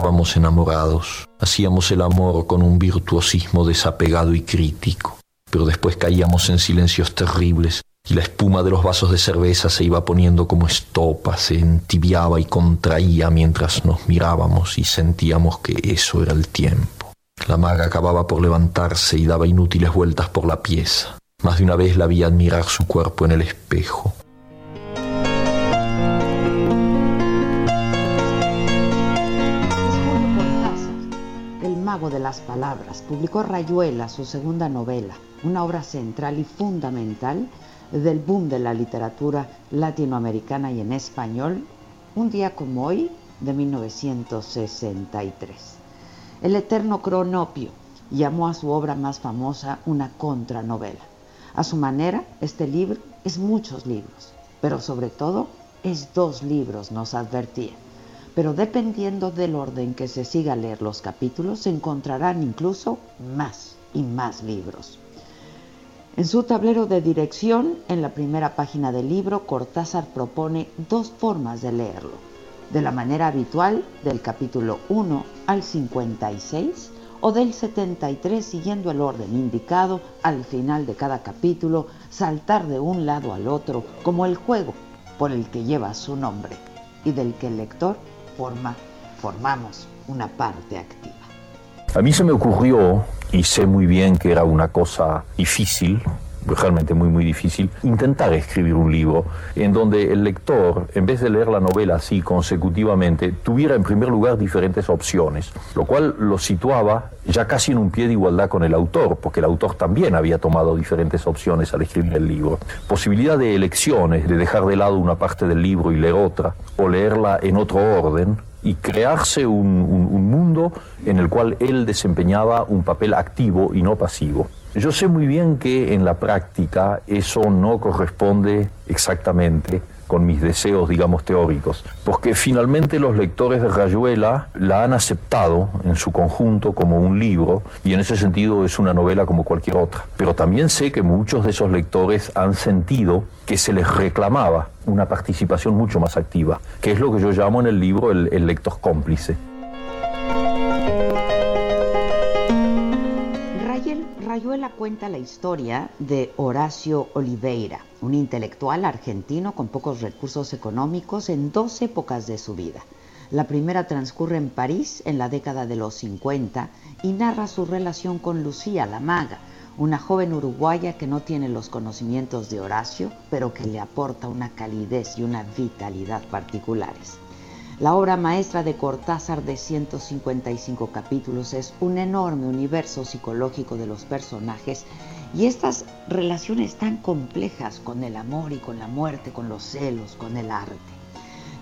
Estábamos enamorados. Hacíamos el amor con un virtuosismo desapegado y crítico. Pero después caíamos en silencios terribles y la espuma de los vasos de cerveza se iba poniendo como estopa, se entibiaba y contraía mientras nos mirábamos y sentíamos que eso era el tiempo. La maga acababa por levantarse y daba inútiles vueltas por la pieza. Más de una vez la vi admirar su cuerpo en el espejo. De las palabras, publicó Rayuela, su segunda novela, una obra central y fundamental del boom de la literatura latinoamericana y en español, un día como hoy de 1963. El eterno Cronopio llamó a su obra más famosa una contranovela. A su manera, este libro es muchos libros, pero sobre todo es dos libros, nos advertía pero dependiendo del orden que se siga a leer los capítulos, se encontrarán incluso más y más libros. En su tablero de dirección, en la primera página del libro, Cortázar propone dos formas de leerlo. De la manera habitual, del capítulo 1 al 56, o del 73 siguiendo el orden indicado al final de cada capítulo, saltar de un lado al otro como el juego por el que lleva su nombre y del que el lector forma, formamos una parte activa. A mí se me ocurrió, y sé muy bien que era una cosa difícil, realmente muy muy difícil, intentar escribir un libro en donde el lector, en vez de leer la novela así consecutivamente, tuviera en primer lugar diferentes opciones, lo cual lo situaba ya casi en un pie de igualdad con el autor, porque el autor también había tomado diferentes opciones al escribir el libro. Posibilidad de elecciones, de dejar de lado una parte del libro y leer otra, o leerla en otro orden, y crearse un, un mundo en el cual él desempeñaba un papel activo y no pasivo. Yo sé muy bien que en la práctica eso no corresponde exactamente con mis deseos, digamos, teóricos, porque finalmente los lectores de Rayuela la han aceptado en su conjunto como un libro y en ese sentido es una novela como cualquier otra. Pero también sé que muchos de esos lectores han sentido que se les reclamaba una participación mucho más activa, que es lo que yo llamo en el libro el, el lector cómplice. Rayuela cuenta la historia de Horacio Oliveira, un intelectual argentino con pocos recursos económicos en dos épocas de su vida. La primera transcurre en París en la década de los 50 y narra su relación con Lucía la maga, una joven uruguaya que no tiene los conocimientos de Horacio, pero que le aporta una calidez y una vitalidad particulares. La obra maestra de Cortázar de 155 capítulos es un enorme universo psicológico de los personajes y estas relaciones tan complejas con el amor y con la muerte, con los celos, con el arte.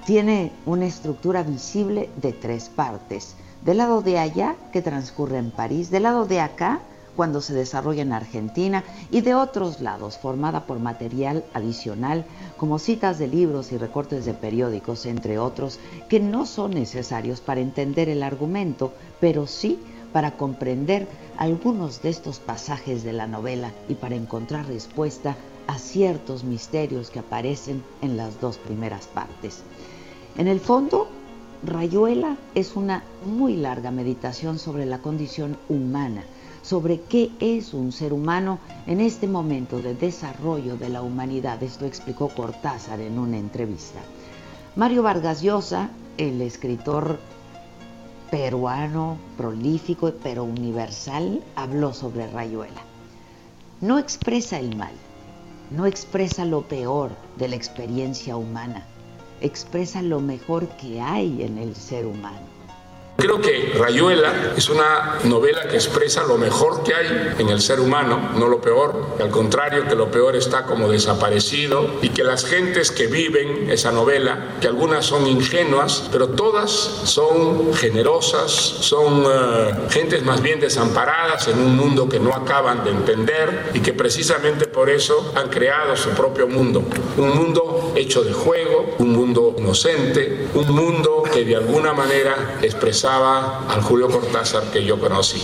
Tiene una estructura visible de tres partes. Del lado de allá, que transcurre en París, del lado de acá, cuando se desarrolla en Argentina y de otros lados, formada por material adicional como citas de libros y recortes de periódicos, entre otros, que no son necesarios para entender el argumento, pero sí para comprender algunos de estos pasajes de la novela y para encontrar respuesta a ciertos misterios que aparecen en las dos primeras partes. En el fondo, Rayuela es una muy larga meditación sobre la condición humana, sobre qué es un ser humano en este momento de desarrollo de la humanidad. Esto explicó Cortázar en una entrevista. Mario Vargas Llosa, el escritor peruano, prolífico pero universal, habló sobre Rayuela. No expresa el mal, no expresa lo peor de la experiencia humana, expresa lo mejor que hay en el ser humano. Creo que Rayuela es una novela que expresa lo mejor que hay en el ser humano, no lo peor, al contrario que lo peor está como desaparecido y que las gentes que viven esa novela, que algunas son ingenuas, pero todas son generosas, son uh, gentes más bien desamparadas en un mundo que no acaban de entender y que precisamente por eso han creado su propio mundo, un mundo hecho de juego, inocente, un mundo que de alguna manera expresa al Julio Cortázar que yo conocí.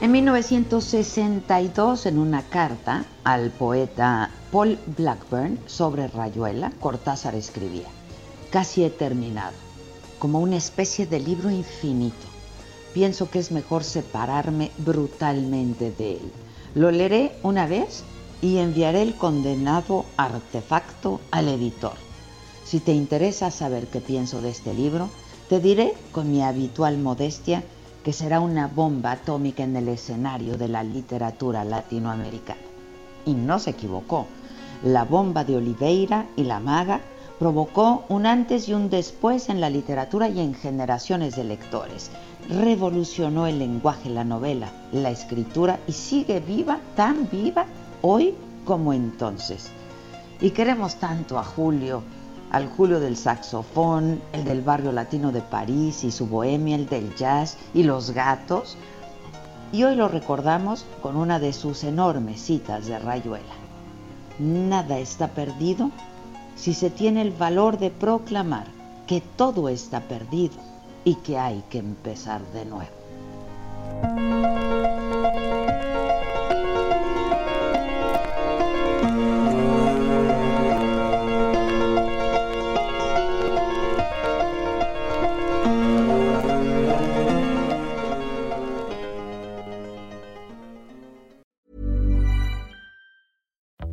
En 1962, en una carta al poeta Paul Blackburn sobre Rayuela, Cortázar escribía, casi he terminado, como una especie de libro infinito. Pienso que es mejor separarme brutalmente de él. Lo leeré una vez y enviaré el condenado artefacto al editor. Si te interesa saber qué pienso de este libro, te diré con mi habitual modestia que será una bomba atómica en el escenario de la literatura latinoamericana. Y no se equivocó. La bomba de Oliveira y la maga provocó un antes y un después en la literatura y en generaciones de lectores. Revolucionó el lenguaje, la novela, la escritura y sigue viva, tan viva hoy como entonces. Y queremos tanto a Julio, al Julio del saxofón, el del barrio latino de París y su bohemia, el del jazz y los gatos. Y hoy lo recordamos con una de sus enormes citas de Rayuela. Nada está perdido si se tiene el valor de proclamar que todo está perdido y que hay que empezar de nuevo.